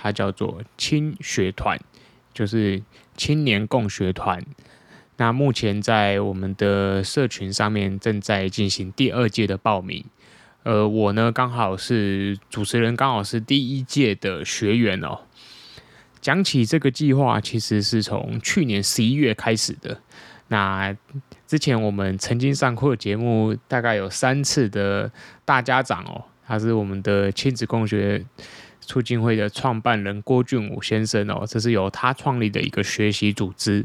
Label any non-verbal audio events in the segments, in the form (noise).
它叫做青学团，就是青年共学团。那目前在我们的社群上面正在进行第二届的报名。呃，我呢刚好是主持人，刚好是第一届的学员哦。讲起这个计划，其实是从去年十一月开始的。那之前我们曾经上过节目，大概有三次的大家长哦，他是我们的亲子共学促进会的创办人郭俊武先生哦，这是由他创立的一个学习组织。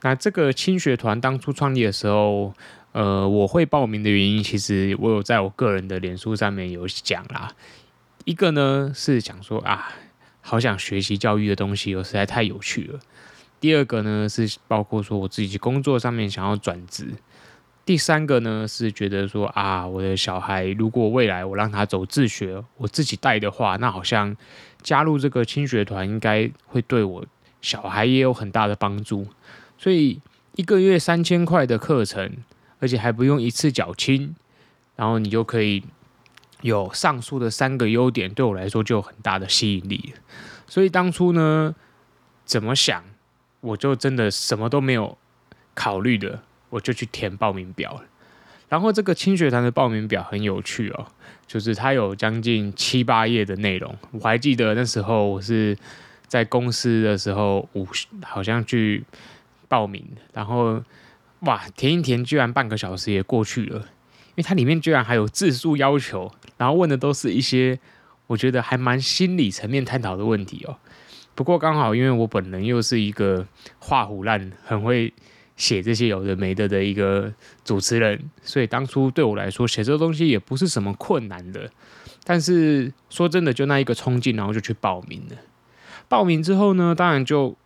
那这个青学团当初创立的时候，呃，我会报名的原因，其实我有在我个人的脸书上面有讲啦。一个呢是想说啊，好想学习教育的东西，又实在太有趣了。第二个呢是包括说我自己工作上面想要转职，第三个呢是觉得说啊，我的小孩如果未来我让他走自学，我自己带的话，那好像加入这个青学团应该会对我小孩也有很大的帮助。所以一个月三千块的课程，而且还不用一次缴清，然后你就可以有上述的三个优点，对我来说就有很大的吸引力。所以当初呢，怎么想？我就真的什么都没有考虑的，我就去填报名表了。然后这个青学团的报名表很有趣哦，就是它有将近七八页的内容。我还记得那时候我是在公司的时候，午好像去报名，然后哇，填一填，居然半个小时也过去了，因为它里面居然还有字数要求，然后问的都是一些我觉得还蛮心理层面探讨的问题哦。不过刚好，因为我本人又是一个画虎烂、很会写这些有的没的的一个主持人，所以当初对我来说写这个东西也不是什么困难的。但是说真的，就那一个冲劲，然后就去报名了。报名之后呢，当然就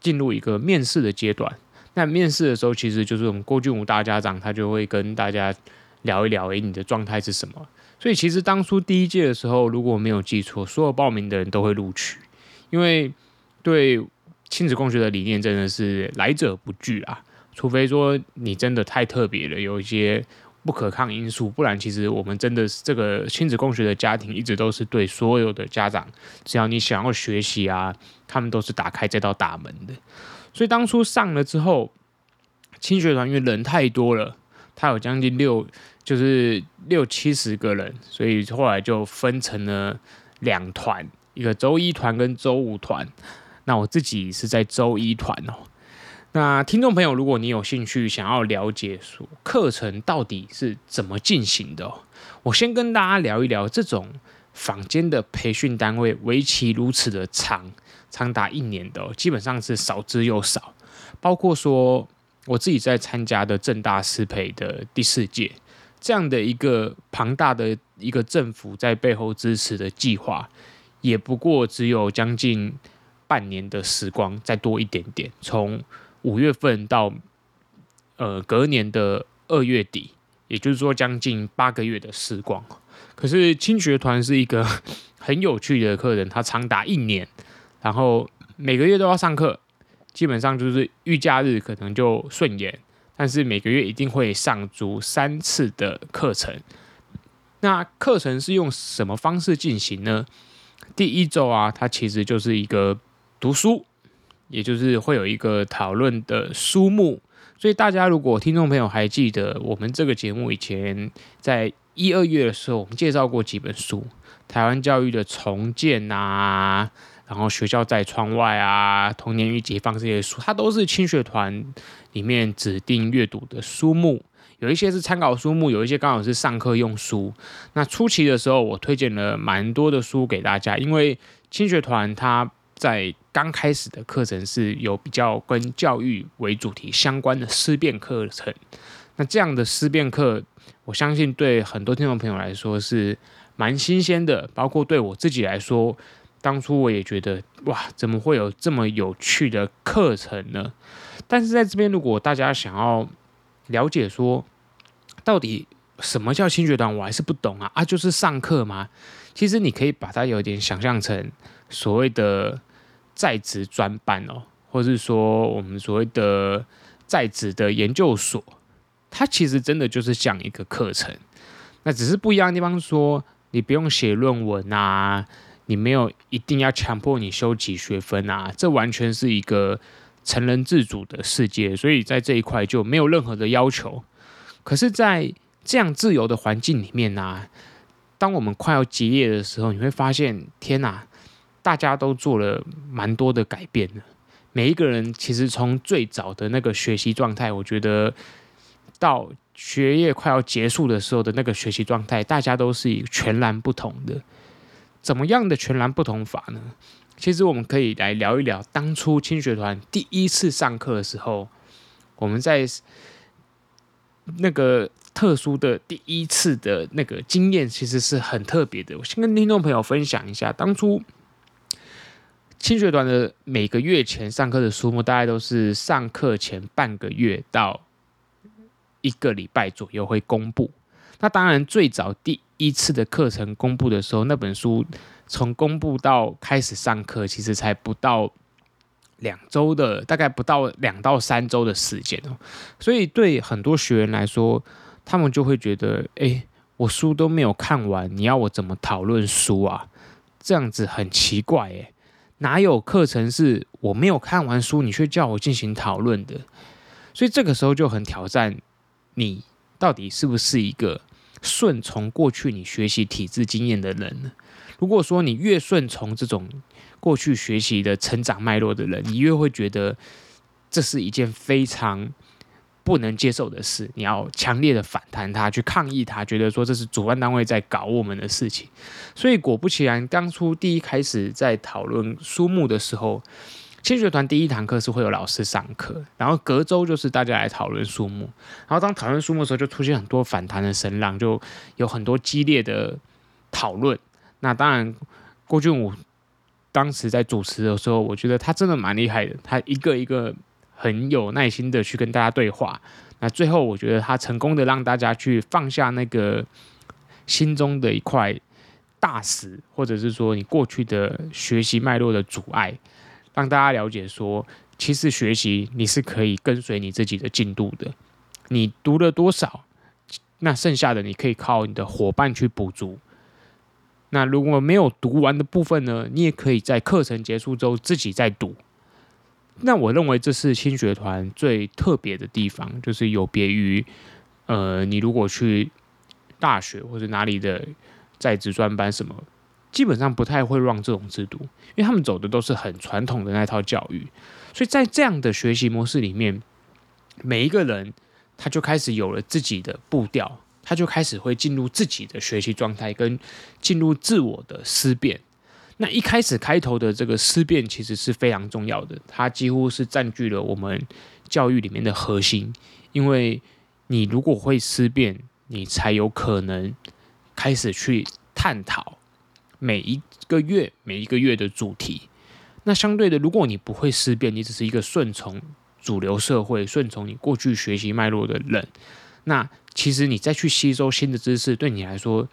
进入一个面试的阶段。那面试的时候，其实就是我们郭俊武大家长，他就会跟大家聊一聊，诶，你的状态是什么？所以其实当初第一届的时候，如果没有记错，所有报名的人都会录取。因为对亲子共学的理念真的是来者不拒啊，除非说你真的太特别了，有一些不可抗因素，不然其实我们真的是这个亲子共学的家庭一直都是对所有的家长，只要你想要学习啊，他们都是打开这道大门的。所以当初上了之后，青学团因为人太多了，他有将近六就是六七十个人，所以后来就分成了两团。一个周一团跟周五团，那我自己是在周一团哦。那听众朋友，如果你有兴趣想要了解说课程到底是怎么进行的，我先跟大家聊一聊这种坊间的培训单位，为期如此的长，长达一年的，基本上是少之又少。包括说我自己在参加的正大师培的第四届，这样的一个庞大的一个政府在背后支持的计划。也不过只有将近半年的时光，再多一点点，从五月份到呃隔年的二月底，也就是说将近八个月的时光。可是青学团是一个 (laughs) 很有趣的课程，它长达一年，然后每个月都要上课，基本上就是遇假日可能就顺延，但是每个月一定会上足三次的课程。那课程是用什么方式进行呢？第一周啊，它其实就是一个读书，也就是会有一个讨论的书目。所以大家如果听众朋友还记得，我们这个节目以前在一二月的时候，我们介绍过几本书，台湾教育的重建啊，然后学校在窗外啊，童年与解放这些书，它都是青学团里面指定阅读的书目。有一些是参考书目，有一些刚好是上课用书。那初期的时候，我推荐了蛮多的书给大家，因为青学团它在刚开始的课程是有比较跟教育为主题相关的思辨课程。那这样的思辨课，我相信对很多听众朋友来说是蛮新鲜的，包括对我自己来说，当初我也觉得哇，怎么会有这么有趣的课程呢？但是在这边，如果大家想要了解说，到底什么叫轻学团，我还是不懂啊啊，就是上课吗？其实你可以把它有点想象成所谓的在职专班哦，或是说我们所谓的在职的研究所，它其实真的就是像一个课程。那只是不一样的地方，说你不用写论文啊，你没有一定要强迫你修几学分啊，这完全是一个。成人自主的世界，所以在这一块就没有任何的要求。可是，在这样自由的环境里面呢、啊，当我们快要结业的时候，你会发现，天哪，大家都做了蛮多的改变的。每一个人其实从最早的那个学习状态，我觉得到学业快要结束的时候的那个学习状态，大家都是一个全然不同的。怎么样的全然不同法呢？其实我们可以来聊一聊当初青学团第一次上课的时候，我们在那个特殊的第一次的那个经验，其实是很特别的。我先跟听众朋友分享一下，当初青学团的每个月前上课的数目，大概都是上课前半个月到一个礼拜左右会公布。那当然，最早第一次的课程公布的时候，那本书。从公布到开始上课，其实才不到两周的，大概不到两到三周的时间哦。所以对很多学员来说，他们就会觉得：哎，我书都没有看完，你要我怎么讨论书啊？这样子很奇怪诶，哪有课程是我没有看完书，你却叫我进行讨论的？所以这个时候就很挑战你到底是不是一个顺从过去你学习体制经验的人呢？如果说你越顺从这种过去学习的成长脉络的人，你越会觉得这是一件非常不能接受的事。你要强烈的反弹他，去抗议他，觉得说这是主办单位在搞我们的事情。所以果不其然，当初第一开始在讨论书目的时候，轻学团第一堂课是会有老师上课，然后隔周就是大家来讨论书目。然后当讨论书目的时候，就出现很多反弹的声浪，就有很多激烈的讨论。那当然，郭俊武当时在主持的时候，我觉得他真的蛮厉害的。他一个一个很有耐心的去跟大家对话。那最后，我觉得他成功的让大家去放下那个心中的一块大石，或者是说你过去的学习脉络的阻碍，让大家了解说，其实学习你是可以跟随你自己的进度的。你读了多少，那剩下的你可以靠你的伙伴去补足。那如果没有读完的部分呢？你也可以在课程结束之后自己再读。那我认为这是轻学团最特别的地方，就是有别于呃，你如果去大学或者哪里的在职专班什么，基本上不太会让这种制度，因为他们走的都是很传统的那套教育。所以在这样的学习模式里面，每一个人他就开始有了自己的步调。他就开始会进入自己的学习状态，跟进入自我的思辨。那一开始开头的这个思辨其实是非常重要的，它几乎是占据了我们教育里面的核心。因为你如果会思辨，你才有可能开始去探讨每一个月每一个月的主题。那相对的，如果你不会思辨，你只是一个顺从主流社会、顺从你过去学习脉络的人，那。其实你再去吸收新的知识，对你来说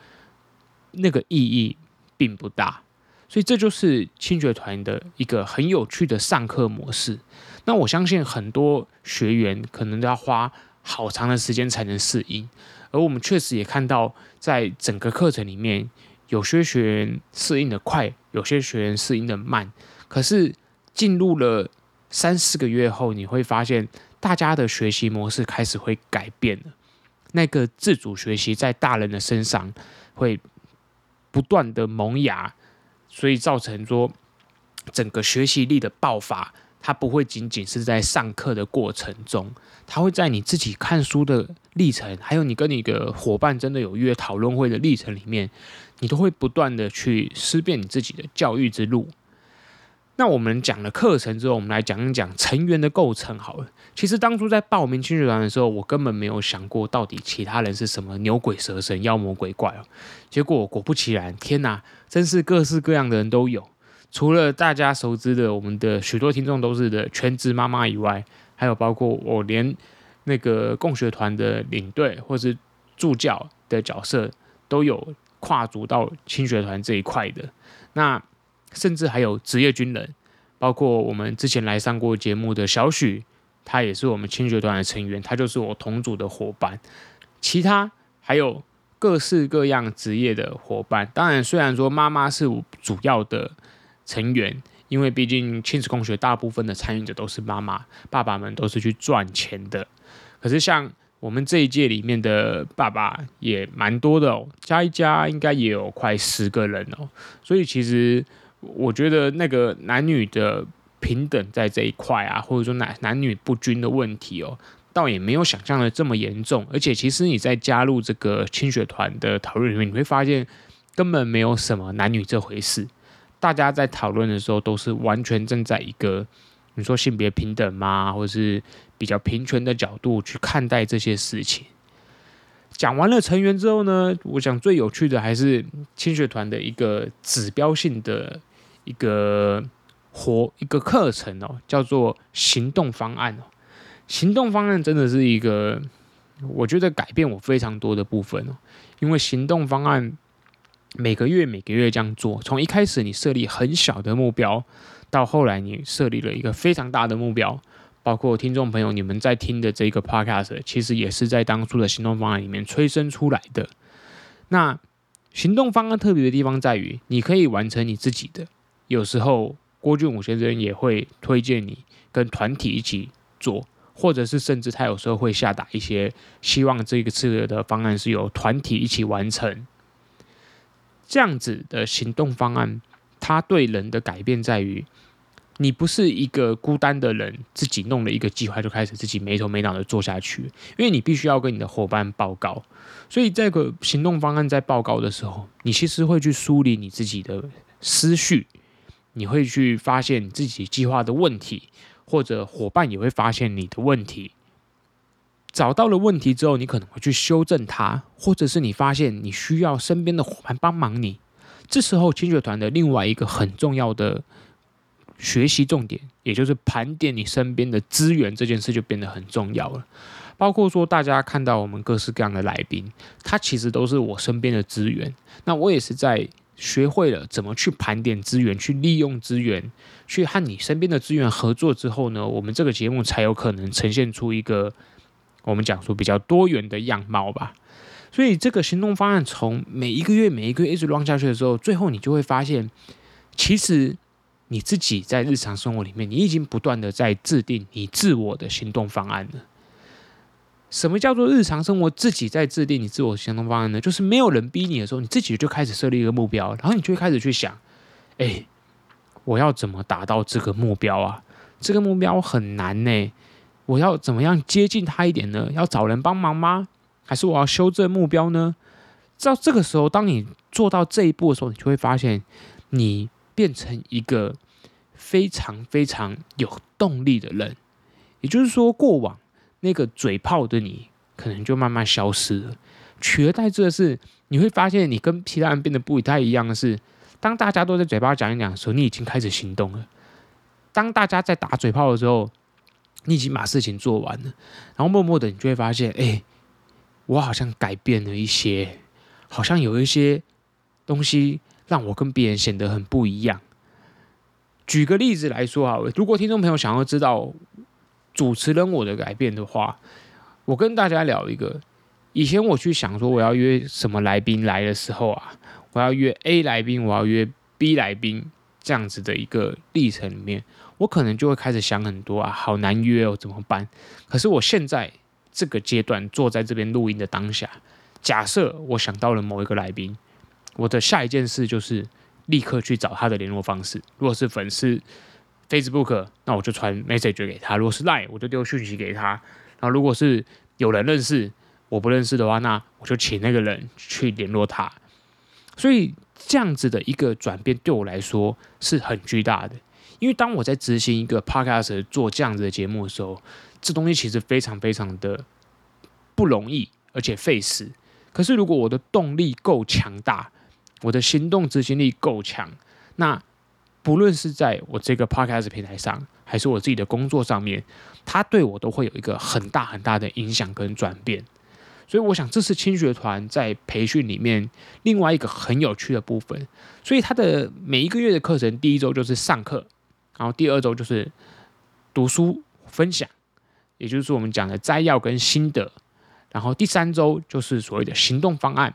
那个意义并不大，所以这就是轻学团的一个很有趣的上课模式。那我相信很多学员可能都要花好长的时间才能适应，而我们确实也看到，在整个课程里面，有些学员适应的快，有些学员适应的慢。可是进入了三四个月后，你会发现大家的学习模式开始会改变了。那个自主学习在大人的身上会不断的萌芽，所以造成说整个学习力的爆发，它不会仅仅是在上课的过程中，它会在你自己看书的历程，还有你跟你的伙伴真的有约讨论会的历程里面，你都会不断的去思辨你自己的教育之路。那我们讲了课程之后，我们来讲一讲成员的构成好了。其实当初在报名青学团的时候，我根本没有想过到底其他人是什么牛鬼蛇神、妖魔鬼怪哦。结果果不其然，天哪，真是各式各样的人都有。除了大家熟知的我们的许多听众都是的全职妈妈以外，还有包括我连那个共学团的领队或是助教的角色都有跨足到青学团这一块的。那甚至还有职业军人，包括我们之前来上过节目的小许，他也是我们青学团的成员，他就是我同组的伙伴。其他还有各式各样职业的伙伴。当然，虽然说妈妈是主要的。成员，因为毕竟亲子共学大部分的参与者都是妈妈，爸爸们都是去赚钱的。可是像我们这一届里面的爸爸也蛮多的哦，加一加应该也有快十个人哦。所以其实我觉得那个男女的平等在这一块啊，或者说男男女不均的问题哦，倒也没有想象的这么严重。而且其实你在加入这个青学团的讨论里面，你会发现根本没有什么男女这回事。大家在讨论的时候，都是完全站在一个你说性别平等吗，或者是比较平权的角度去看待这些事情。讲完了成员之后呢，我想最有趣的还是青学团的一个指标性的一个活一个课程哦，叫做行动方案哦。行动方案真的是一个我觉得改变我非常多的部分哦，因为行动方案。每个月每个月这样做，从一开始你设立很小的目标，到后来你设立了一个非常大的目标，包括听众朋友你们在听的这个 podcast，其实也是在当初的行动方案里面催生出来的。那行动方案特别的地方在于，你可以完成你自己的，有时候郭俊武先生也会推荐你跟团体一起做，或者是甚至他有时候会下达一些希望这个次的方案是由团体一起完成。这样子的行动方案，它对人的改变在于，你不是一个孤单的人，自己弄了一个计划就开始自己没头没脑的做下去，因为你必须要跟你的伙伴报告。所以这个行动方案在报告的时候，你其实会去梳理你自己的思绪，你会去发现你自己计划的问题，或者伙伴也会发现你的问题。找到了问题之后，你可能会去修正它，或者是你发现你需要身边的伙伴帮忙你。这时候，青学团的另外一个很重要的学习重点，也就是盘点你身边的资源这件事，就变得很重要了。包括说，大家看到我们各式各样的来宾，他其实都是我身边的资源。那我也是在学会了怎么去盘点资源，去利用资源，去和你身边的资源合作之后呢，我们这个节目才有可能呈现出一个。我们讲说比较多元的样貌吧，所以这个行动方案从每一个月每一个月一直 run 下去的时候，最后你就会发现，其实你自己在日常生活里面，你已经不断的在制定你自我的行动方案了。什么叫做日常生活自己在制定你自我行动方案呢？就是没有人逼你的时候，你自己就开始设立一个目标，然后你就会开始去想，哎，我要怎么达到这个目标啊？这个目标很难呢。我要怎么样接近他一点呢？要找人帮忙吗？还是我要修正目标呢？到这个时候，当你做到这一步的时候，你就会发现，你变成一个非常非常有动力的人。也就是说，过往那个嘴炮的你，可能就慢慢消失了。取而代之的是，你会发现，你跟其他人变得不太一样的是，当大家都在嘴巴讲一讲的时候，你已经开始行动了。当大家在打嘴炮的时候，你已经把事情做完了，然后默默的，你就会发现，哎，我好像改变了一些，好像有一些东西让我跟别人显得很不一样。举个例子来说啊，如果听众朋友想要知道主持人我的改变的话，我跟大家聊一个，以前我去想说我要约什么来宾来的时候啊，我要约 A 来宾，我要约 B 来宾，这样子的一个历程里面。我可能就会开始想很多啊，好难约哦，怎么办？可是我现在这个阶段坐在这边录音的当下，假设我想到了某一个来宾，我的下一件事就是立刻去找他的联络方式。如果是粉丝 Facebook，那我就传 message 给他；如果是 Line，我就丢讯息给他。然后如果是有人认识，我不认识的话，那我就请那个人去联络他。所以这样子的一个转变对我来说是很巨大的。因为当我在执行一个 podcast 做这样子的节目的时候，这东西其实非常非常的不容易，而且费时。可是如果我的动力够强大，我的行动执行力够强，那不论是在我这个 podcast 平台上，还是我自己的工作上面，它对我都会有一个很大很大的影响跟转变。所以我想，这是轻学团在培训里面另外一个很有趣的部分。所以它的每一个月的课程，第一周就是上课，然后第二周就是读书分享，也就是我们讲的摘要跟心得，然后第三周就是所谓的行动方案，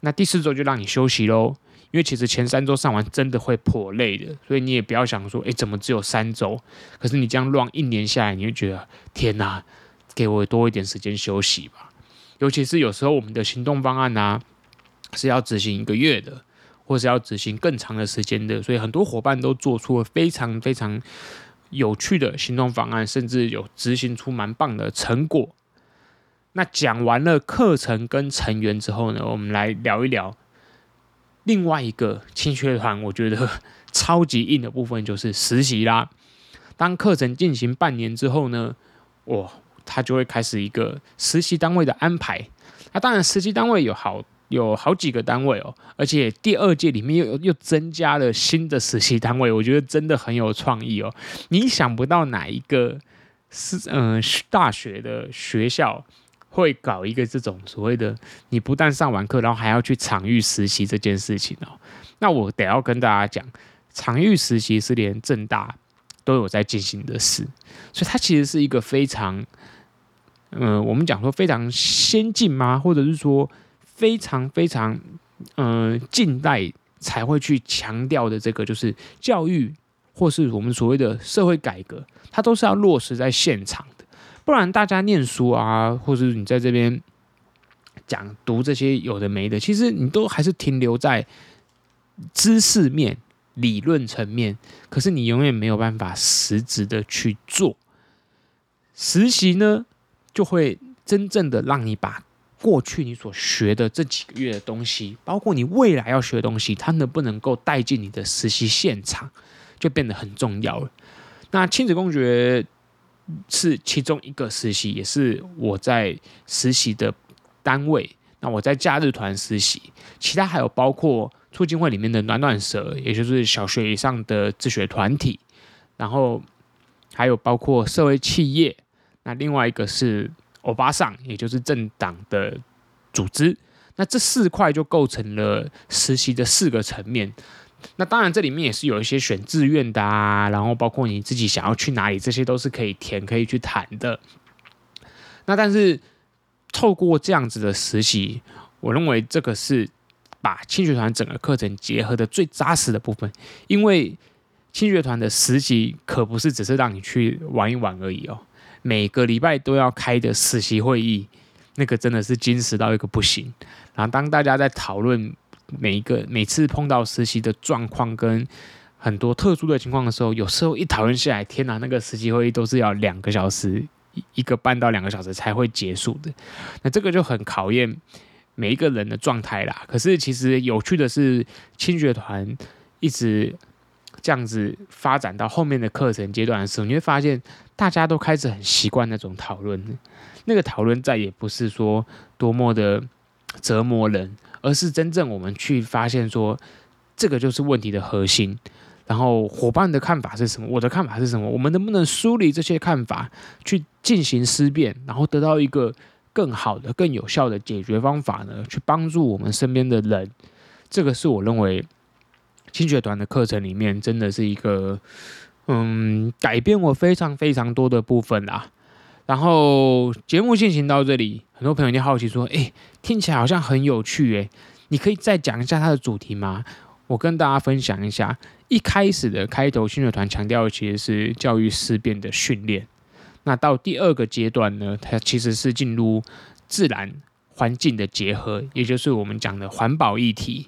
那第四周就让你休息喽。因为其实前三周上完真的会颇累的，所以你也不要想说，哎，怎么只有三周？可是你这样乱一年下来，你会觉得天哪，给我多一点时间休息吧。尤其是有时候我们的行动方案啊，是要执行一个月的，或是要执行更长的时间的，所以很多伙伴都做出了非常非常有趣的行动方案，甚至有执行出蛮棒的成果。那讲完了课程跟成员之后呢，我们来聊一聊。另外一个青学团，我觉得 (laughs) 超级硬的部分就是实习啦。当课程进行半年之后呢，哇，他就会开始一个实习单位的安排。那当然，实习单位有好有好几个单位哦，而且第二届里面又又增加了新的实习单位，我觉得真的很有创意哦。你想不到哪一个是嗯、大学的学校。会搞一个这种所谓的，你不但上完课，然后还要去场域实习这件事情哦。那我得要跟大家讲，场域实习是连正大都有在进行的事，所以它其实是一个非常，嗯、我们讲说非常先进吗？或者是说非常非常，嗯、近代才会去强调的这个，就是教育或是我们所谓的社会改革，它都是要落实在现场。不然大家念书啊，或者你在这边讲读这些有的没的，其实你都还是停留在知识面、理论层面，可是你永远没有办法实质的去做。实习呢，就会真正的让你把过去你所学的这几个月的东西，包括你未来要学的东西，它能不能够带进你的实习现场，就变得很重要了。那亲子公爵。是其中一个实习，也是我在实习的单位。那我在假日团实习，其他还有包括促进会里面的暖暖蛇，也就是小学以上的自学团体，然后还有包括社会企业。那另外一个是欧巴桑，也就是政党的组织。那这四块就构成了实习的四个层面。那当然，这里面也是有一些选志愿的啊，然后包括你自己想要去哪里，这些都是可以填、可以去谈的。那但是透过这样子的实习，我认为这个是把青学团整个课程结合的最扎实的部分，因为青学团的实习可不是只是让你去玩一玩而已哦，每个礼拜都要开的实习会议，那个真的是精实到一个不行。然后当大家在讨论。每一个每次碰到实习的状况跟很多特殊的情况的时候，有时候一讨论下来，天哪，那个实习会议都是要两个小时，一个半到两个小时才会结束的。那这个就很考验每一个人的状态啦。可是其实有趣的是，青学团一直这样子发展到后面的课程阶段的时候，你会发现大家都开始很习惯那种讨论，那个讨论再也不是说多么的折磨人。而是真正我们去发现说，这个就是问题的核心。然后伙伴的看法是什么？我的看法是什么？我们能不能梳理这些看法，去进行思辨，然后得到一个更好的、更有效的解决方法呢？去帮助我们身边的人。这个是我认为轻学团的课程里面真的是一个，嗯，改变我非常非常多的部分啦。然后节目进行到这里，很多朋友就好奇说：“诶，听起来好像很有趣诶，你可以再讲一下它的主题吗？”我跟大家分享一下，一开始的开头，轻学团强调的其实是教育思辨的训练。那到第二个阶段呢，它其实是进入自然环境的结合，也就是我们讲的环保议题。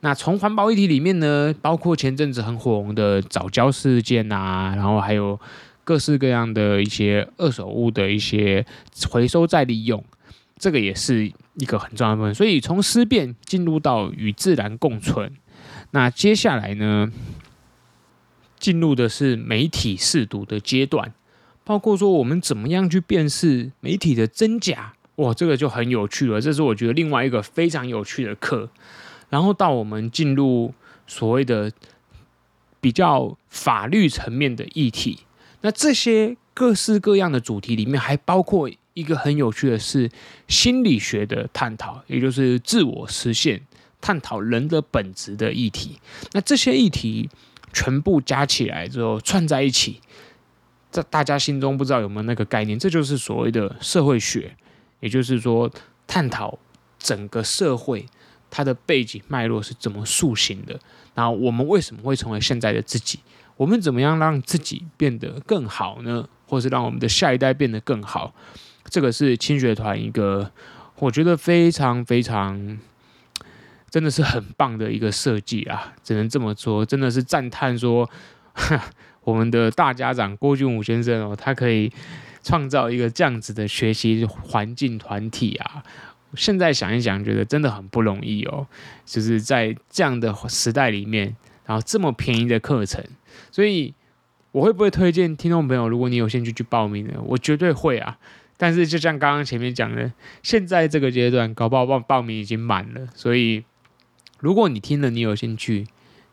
那从环保议题里面呢，包括前阵子很火红的早教事件啊，然后还有。各式各样的一些二手物的一些回收再利用，这个也是一个很重要的部分。所以从思辨进入到与自然共存，那接下来呢，进入的是媒体试读的阶段，包括说我们怎么样去辨识媒体的真假，哇，这个就很有趣了。这是我觉得另外一个非常有趣的课。然后到我们进入所谓的。比较法律层面的议题。那这些各式各样的主题里面，还包括一个很有趣的是心理学的探讨，也就是自我实现，探讨人的本质的议题。那这些议题全部加起来之后串在一起，在大家心中不知道有没有那个概念？这就是所谓的社会学，也就是说探讨整个社会它的背景脉络是怎么塑形的，然后我们为什么会成为现在的自己？我们怎么样让自己变得更好呢？或是让我们的下一代变得更好？这个是青学团一个我觉得非常非常真的是很棒的一个设计啊！只能这么说，真的是赞叹说，(laughs) 我们的大家长郭俊武先生哦，他可以创造一个这样子的学习环境团体啊！现在想一想，觉得真的很不容易哦，就是在这样的时代里面，然后这么便宜的课程。所以我会不会推荐听众朋友，如果你有兴趣去报名呢？我绝对会啊！但是就像刚刚前面讲的，现在这个阶段搞不好报报名已经满了。所以如果你听了你有兴趣，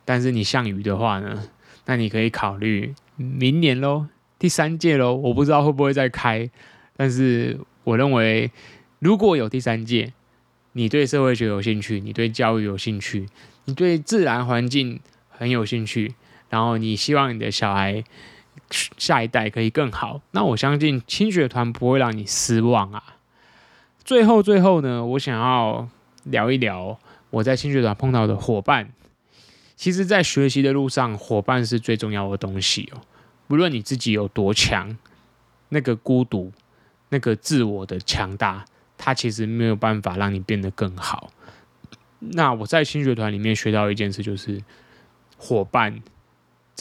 但是你项羽的话呢，那你可以考虑明年喽，第三届喽。我不知道会不会再开，但是我认为如果有第三届，你对社会学有兴趣，你对教育有兴趣，你对自然环境很有兴趣。然后你希望你的小孩下一代可以更好，那我相信轻学团不会让你失望啊。最后最后呢，我想要聊一聊我在轻学团碰到的伙伴。其实，在学习的路上，伙伴是最重要的东西哦。无论你自己有多强，那个孤独、那个自我的强大，它其实没有办法让你变得更好。那我在轻学团里面学到一件事，就是伙伴。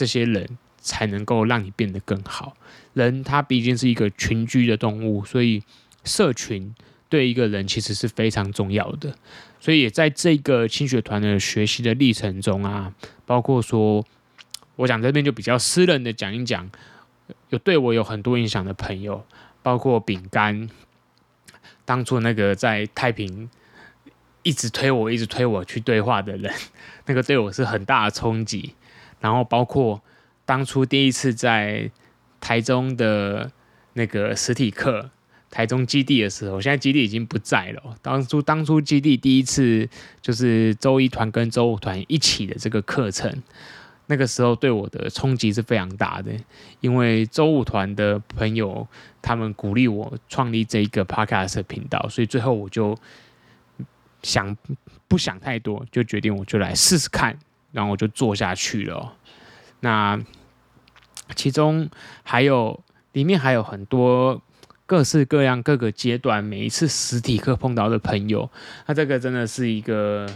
这些人才能够让你变得更好。人他毕竟是一个群居的动物，所以社群对一个人其实是非常重要的。所以也在这个轻学团的学习的历程中啊，包括说，我讲这边就比较私人的讲一讲，有对我有很多影响的朋友，包括饼干，当初那个在太平一直推我、一直推我去对话的人，那个对我是很大的冲击。然后包括当初第一次在台中的那个实体课，台中基地的时候，现在基地已经不在了。当初当初基地第一次就是周一团跟周五团一起的这个课程，那个时候对我的冲击是非常大的，因为周五团的朋友他们鼓励我创立这一个 podcast 频道，所以最后我就想不想太多，就决定我就来试试看。然后我就做下去了。那其中还有里面还有很多各式各样各个阶段每一次实体课碰到的朋友。那这个真的是一个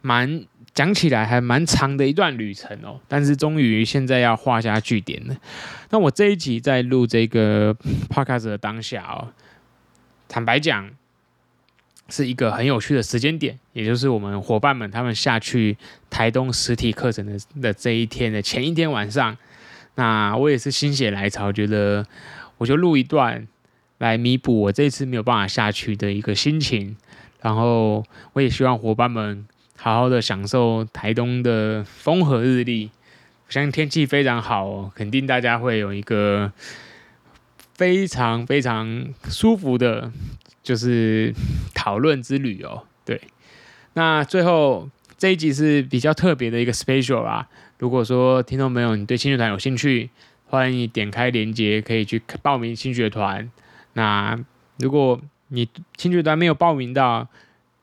蛮讲起来还蛮长的一段旅程哦。但是终于现在要画下句点了。那我这一集在录这个 (laughs) podcast 的当下哦，坦白讲。是一个很有趣的时间点，也就是我们伙伴们他们下去台东实体课程的的这一天的前一天晚上，那我也是心血来潮，觉得我就录一段来弥补我这次没有办法下去的一个心情，然后我也希望伙伴们好好的享受台东的风和日丽，我相信天气非常好哦，肯定大家会有一个非常非常舒服的。就是讨论之旅哦，对。那最后这一集是比较特别的一个 special 啊。如果说听众朋友你对轻学团有兴趣，欢迎你点开链接可以去报名轻学团。那如果你轻学团没有报名到，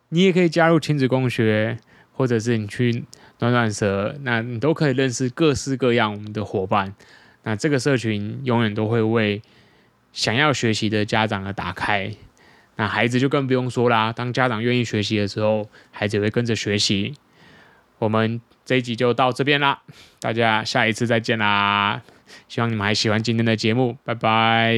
你也可以加入亲子共学，或者是你去暖暖蛇，那你都可以认识各式各样我们的伙伴。那这个社群永远都会为想要学习的家长而打开。那孩子就更不用说啦。当家长愿意学习的时候，孩子也会跟着学习。我们这一集就到这边啦，大家下一次再见啦！希望你们还喜欢今天的节目，拜拜。